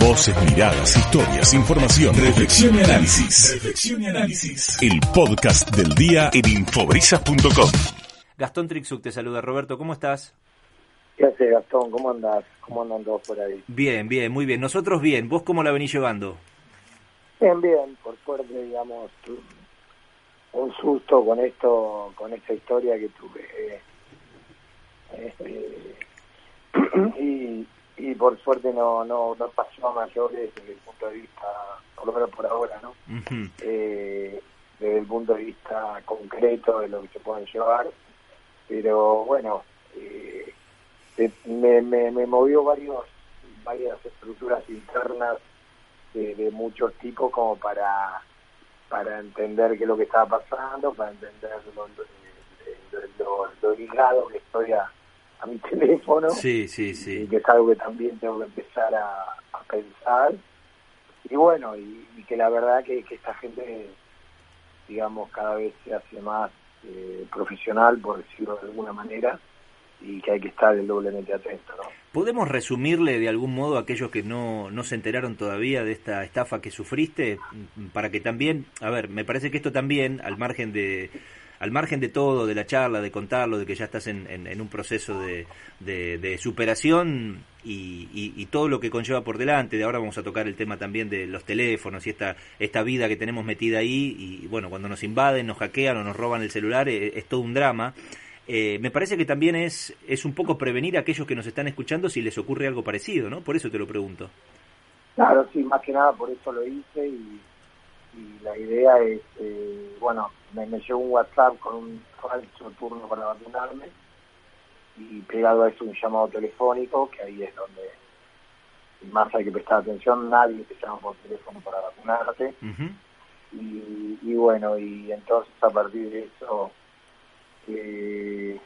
Voces, miradas, historias, información, reflexión y análisis. Reflexión y análisis. El podcast del día en infobrisas.com. Gastón Trixuk te saluda. Roberto, ¿cómo estás? ¿Qué haces, Gastón? ¿Cómo andas? ¿Cómo andan todos por ahí? Bien, bien, muy bien. Nosotros bien. ¿Vos cómo la venís llevando? Bien, bien. Por suerte, digamos, un susto con esto, con esta historia que tuve. Este, y, y por suerte no, no, no pasó a mayores desde el punto de vista, por lo menos por ahora, ¿no? Eh, desde el punto de vista concreto de lo que se pueden llevar. Pero bueno, eh, eh, me, me, me movió varios varias estructuras internas de, de muchos tipos como para para entender qué es lo que estaba pasando, para entender lo, lo, lo- lo ligado que estoy a, a mi teléfono Sí, sí, y sí. que es algo que también tengo que empezar a, a pensar y bueno y, y que la verdad que, que esta gente digamos cada vez se hace más eh, profesional por decirlo de alguna manera y que hay que estar el doblemente atento ¿no? ¿Podemos resumirle de algún modo a aquellos que no, no se enteraron todavía de esta estafa que sufriste? Mm, Para que también, a ver, me parece que esto también, al margen de al margen de todo, de la charla, de contarlo, de que ya estás en, en- un proceso de, superación y, y- todo lo que conlleva por delante, de ahora vamos a tocar el tema también de los teléfonos y esta, esta vida que tenemos metida ahí, y bueno, cuando nos invaden, nos hackean o nos roban el celular, eh, es todo un drama. Eh, me parece que también es, es un poco prevenir a aquellos que nos están escuchando si les ocurre algo parecido, ¿no? Por eso te lo pregunto. Claro, sí, más que nada por eso lo hice y, y la idea es, eh, bueno, me, me llegó un WhatsApp con un falso turno para vacunarme y pegado a eso un llamado telefónico, que ahí es donde más hay que prestar atención, nadie te llama por teléfono para vacunarte. Y, y bueno, y entonces a partir de eso, eh,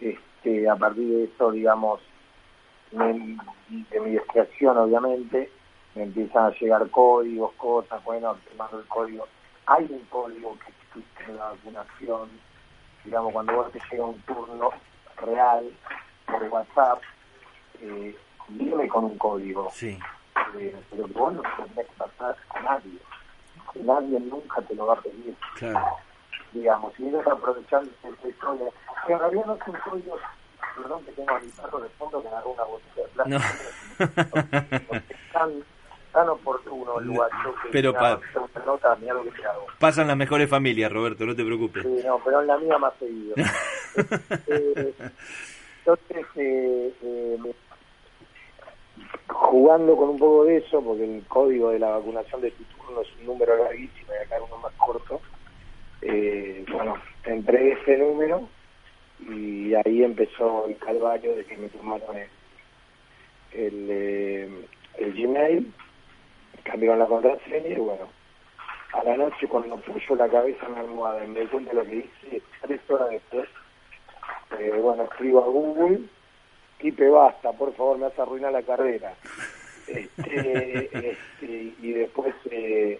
este, a partir de eso, digamos, me- de mi distracción obviamente, me empiezan a llegar códigos, cosas, bueno, te mando el código. Hay un código que existe en la vacunación, digamos, cuando vos te llega un turno real por WhatsApp, eh, viene con un código Sí. eh, pero vos no tenés que pasar a nadie. Nadie nunca te lo va a pedir, Claro. digamos. Y ellos aprovechando esta historia, que en realidad no es un código, perdón que tengo a mi perro de fondo que agarró una botella de No. plástico. Porque es tan, oportuno el lugar. yo que Pero pa- nota, mirá lo que te hago. Pasan las mejores familias, Roberto, no te preocupes. Sí, no, pero en la mía más seguido. Eh, entonces, eh, eh, jugando con un poco de eso, porque el código de la vacunación de tu turno es un número larguísimo y acá uno más corto, eh, bueno, entré ese número y ahí empezó el calvario de que me tomaron el, el, el Gmail, cambiaron la contraseña y bueno, a la noche cuando puso la cabeza en la almohada y me di cuenta de lo que hice, tres horas después, eh, bueno, escribo a Google, Pipe basta, por favor, me hace arruinar la carrera. Este, este, y después eh,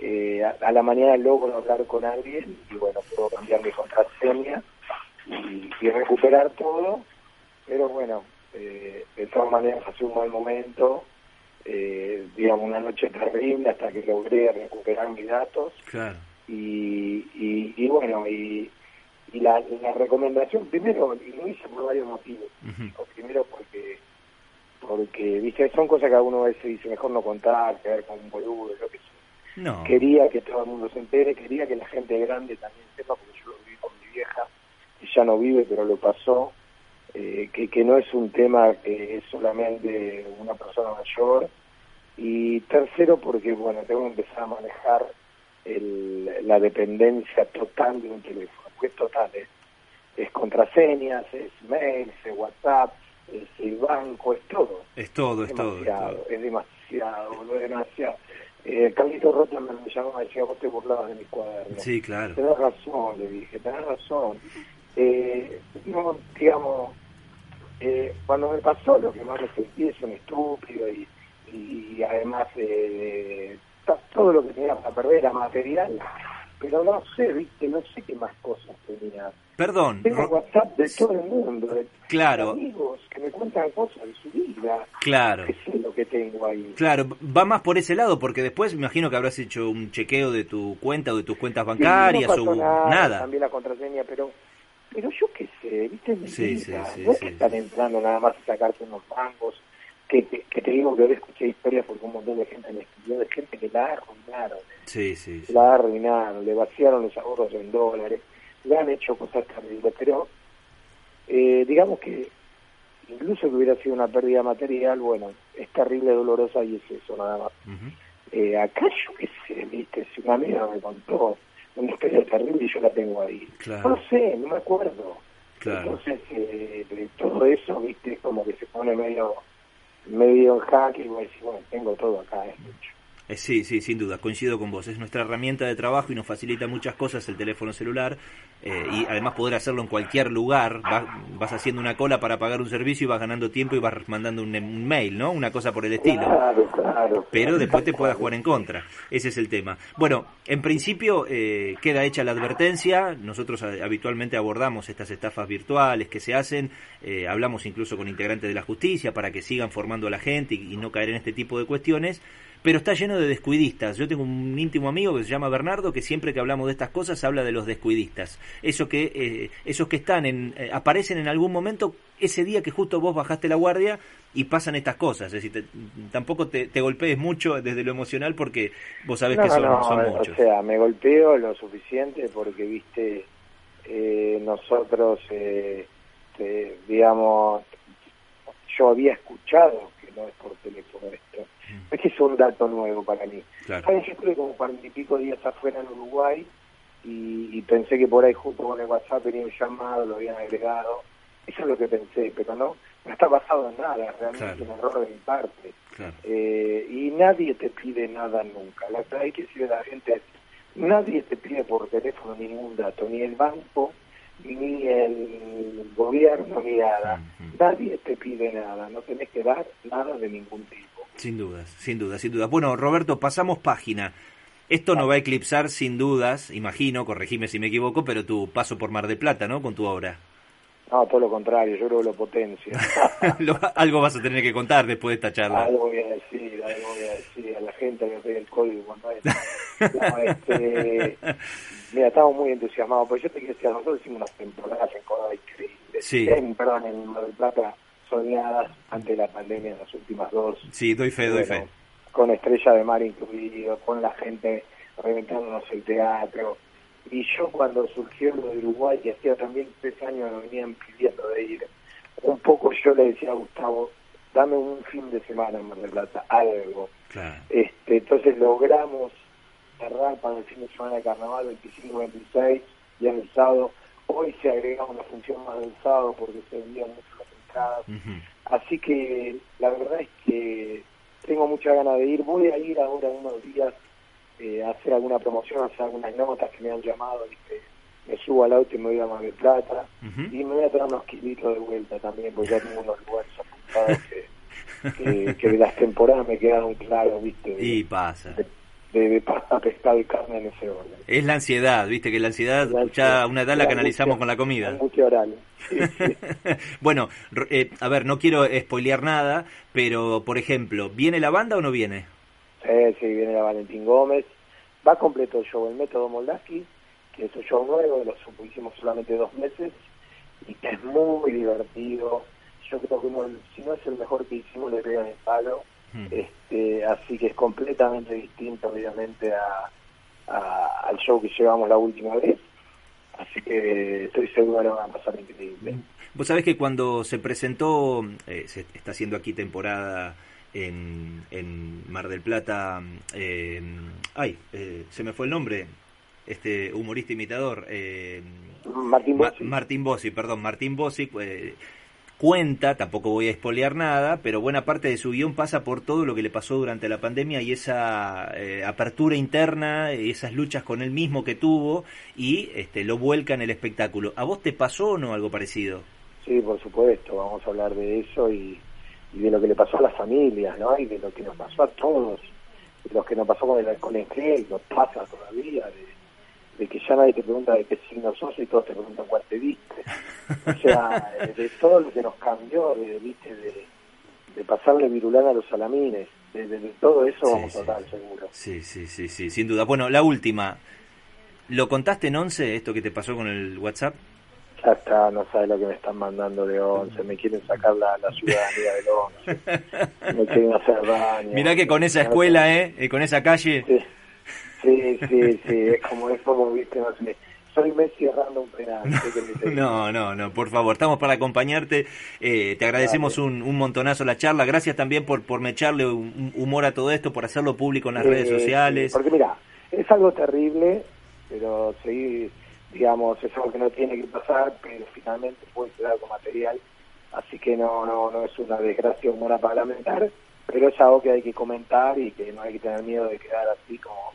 eh, a, a la mañana logro hablar con alguien y bueno, puedo cambiar mi contraseña y, y recuperar todo, pero bueno, eh, de todas maneras hace un mal momento, eh, digamos una noche terrible hasta que logré recuperar mis datos Claro. y, y, y bueno, y, y la, la recomendación, primero, y lo hice por varios motivos. Primero porque, porque, viste, son cosas que a uno a veces dice mejor no contar, quedar con un boludo, lo que sea. No. Quería que todo el mundo se entere, quería que la gente grande también sepa, porque yo lo viví con mi vieja, que ya no vive, pero lo pasó, eh, que, que no es un tema que es solamente una persona mayor. Tercero, porque, bueno, tengo que empezar a manejar el, la dependencia total de un teléfono, porque es total, es, es contraseñas, es mails, es WhatsApp, es el banco, es todo Es todo, es todo. es demasiado, todo. es demasiado, es demasiado. Eh, Carlito Rotman me llamó y me decía, vos te burlabas de mis cuadernos. Sí, claro. Tenés razón, le dije, tenés razón. Eh, no, digamos, eh, cuando me pasó lo que más me sentí es un estúpido y, y además eh, todo lo que tenía para perder era material, pero no sé, viste, no sé qué más cosas tenía. Perdón. Tengo Ro- WhatsApp de todo el mundo, de Claro. amigos que me cuentan cosas de su vida Claro. qué sé, lo que tengo ahí. Claro, va más por ese lado, porque después me imagino que habrás hecho un chequeo de tu cuenta o de tus cuentas bancarias no o nada, nada. También la contraseña, pero pero yo qué sé, ¿viste? Sí, sí, sí, no es que están entrando nada más a sacarte unos mangos, que, que, que te digo que hoy escuché historias porque un montón de gente me escribió, de gente que la arruinaron, Sí, sí, sí. la arruinaron, le vaciaron los ahorros en dólares, le han hecho cosas terribles, pero eh, digamos que incluso que hubiera sido una pérdida material, bueno, es terrible, dolorosa y es eso nada más. Ujú. Eh, acá yo qué sé, viste, si una amiga me contó una historia terrible y yo la tengo ahí. Claro. No sé, no me acuerdo. Claro. Entonces, eh, de todo eso, viste, es como que se pone medio medio en jaque y vos decís, bueno, tengo todo acá, es mucho. Eh, Sí, sí, sin duda, coincido con vos. Es nuestra herramienta de trabajo y nos facilita muchas cosas el teléfono celular eh, y además poder hacerlo en cualquier lugar. Va- vas haciendo una cola para pagar un servicio y vas ganando tiempo y vas mandando un, un mail, ¿no? Una cosa por el estilo. Claro, claro. Pero después te pueda jugar en contra. Ese es el tema. Bueno, en principio eh, queda hecha la advertencia. Nosotros eh, habitualmente abordamos estas estafas virtuales que se hacen. Eh, hablamos incluso con integrantes de la justicia para que sigan formando a la gente y, y no caer en este tipo de cuestiones. Pero está lleno de descuidistas. Yo tengo un íntimo amigo que se llama Bernardo que siempre que hablamos de estas cosas habla de los descuidistas. Eso que, eh, esos que están en, eh, aparecen en algún momento ese día que justo vos bajaste la guardia y pasan estas cosas. Es decir, te- tampoco te, te golpees mucho desde lo emocional porque vos sabés No, que son, no, son o muchos. sea, me golpeo lo suficiente porque, viste, eh, nosotros, eh, te- digamos, yo había escuchado que no es por teléfono esto. Mm. Es que es un dato nuevo para mí. Claro. ¿Sabes? Yo estuve como cuarenta y pico días afuera en Uruguay y, y pensé que por ahí justo con el WhatsApp tenía un llamado, lo habían agregado. Eso es lo que pensé, pero no, no está basado en nada, realmente Claro. es un error de mi parte. Claro. Eh, y nadie te pide nada nunca. La verdad hay que decirle la gente es, nadie te pide por teléfono ningún dato, ni el banco, ni el gobierno, ni nada. Nadie te pide nada, no tenés que dar nada de ningún tipo. Sin dudas, sin dudas, sin dudas. Bueno, Roberto, pasamos página. Esto no va a eclipsar sin dudas, imagino, corregime si me equivoco, pero tu paso por Mar de Plata, ¿no? Con tu obra. No, todo lo contrario, yo creo que lo potencia. Lo- algo vas a tener que contar después de esta charla. algo voy a decir, algo voy a decir a la gente que ve el código cuando es. No, este, mira, estamos muy entusiasmados, porque yo te quiero decir, nosotros hicimos unas temporadas en Córdoba increíbles. Sí. En, perdón, en Mar del Plata, soñadas antes de la pandemia, las últimas dos. Sí, doy fe, doy Bueno, fe. Con Estrella de Mar incluido, con la gente reventándonos el teatro. Y yo cuando surgió lo de Uruguay, que hacía también tres años me venían pidiendo de ir, un poco yo le decía a Gustavo, dame un fin de semana en Mar del Plata, algo. Claro. Este, entonces logramos cerrar para el fin de semana de carnaval 25-26 y el sábado. Hoy se agrega una función más del sábado porque se vendían mucho Así que la verdad es que tengo mucha ganas de ir. Voy a ir ahora unos días eh, a hacer alguna promoción, a hacer algunas notas que me han llamado. ¿viste? Me subo al auto y me voy a Mar del Plata. Y me voy a traer unos kilitos de vuelta también, porque ya tengo unos lugares apuntados que, que, que de las temporadas me quedaron claros, ¿viste? Y pasa. de, de, de pasta, pescado y carne en ese orden. Es la ansiedad, viste que la ansiedad La ya ansiedad, una edad la la canalizamos angustia, con la comida. Angustia oral. Sí, sí. bueno, eh, a ver, no quiero spoilear nada, pero por ejemplo, ¿viene la banda o no viene? Sí, sí, viene la Valentín Gómez. Va completo el show, el método Moldaski, que es un show nuevo, lo hicimos solamente dos meses, y que es muy divertido. Yo creo que uno, si no es el mejor que hicimos, le pegan el palo. Mm. Este, así que es completamente distinto, obviamente, a, a- al show que llevamos la última vez. Así que estoy seguro que van a pasar increíble. Vos sabés que cuando se presentó, eh, se está haciendo aquí temporada en, en Mar del Plata, eh, ay, eh, se me fue el nombre, este humorista imitador, eh, Martín Ma- Bossi. Martín Bossi, perdón, Martín Bossi eh, cuenta, tampoco voy a espolear nada, pero buena parte de su guion pasa por todo lo que le pasó durante la pandemia y esa eh, apertura interna, esas luchas con él mismo que tuvo y este, lo vuelca en el espectáculo. ¿A vos te pasó o no algo parecido? Sí, por supuesto, vamos a hablar de eso y, de lo que le pasó a las familias, ¿no? Y de lo que nos pasó a todos, de lo que nos pasó con el en gel, nos pasa todavía, de, de que ya nadie te pregunta de qué signo sos y todos te preguntan cuál te viste. O sea, de todo lo que nos cambió, de, ¿viste? De, de pasarle virulana a los salamines. De, todo eso vamos a hablar, seguro. Sí, sí, sí, sí, sin duda. Bueno, la última. ¿Lo contaste en once esto que te pasó con el WhatsApp? Ya está, no sabes lo que me están mandando de once. Me quieren sacar la, la ciudadanía del once. me quieren hacer daño. Mirá que con esa escuela, ¿eh? ¿eh? Con esa calle. Sí, sí, sí, sí. es como, es como, viste, no sé soy Messi errando un penal. no, no, no, por favor, estamos para acompañarte. Eh, te agradecemos un, un, montonazo la charla. Gracias también por, por me echarle un humor a todo esto, por hacerlo público en las redes sociales. Porque mira, es algo terrible, pero seguir, digamos, es algo que no tiene que pasar, pero finalmente puede quedar con material. Así que no, no, no es una desgracia humana para lamentar, pero es algo que hay que comentar y que no hay que tener miedo de quedar así como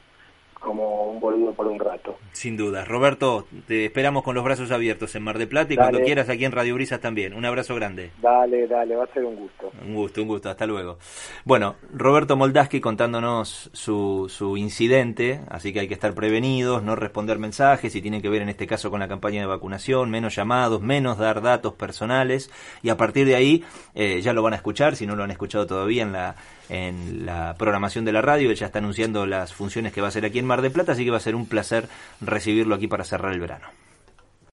como un boludo por un rato. Sin duda. Roberto, te esperamos con los brazos abiertos en Mar de Plata y cuando quieras aquí en Radio Brisas también. Un abrazo grande. Dale, dale, va a ser un gusto. Un gusto, un gusto. Hasta luego. Bueno, Roberto Moldaski contándonos su, su incidente, así que hay que estar prevenidos, no responder mensajes y tiene que ver en este caso con la campaña de vacunación, menos llamados, menos dar datos personales y a partir de ahí eh, ya lo van a escuchar, si no lo han escuchado todavía en la en la programación de la radio. Él ya está anunciando las funciones que va a hacer aquí en Mar de Plata, así que va a ser un placer recibirlo aquí para cerrar el verano.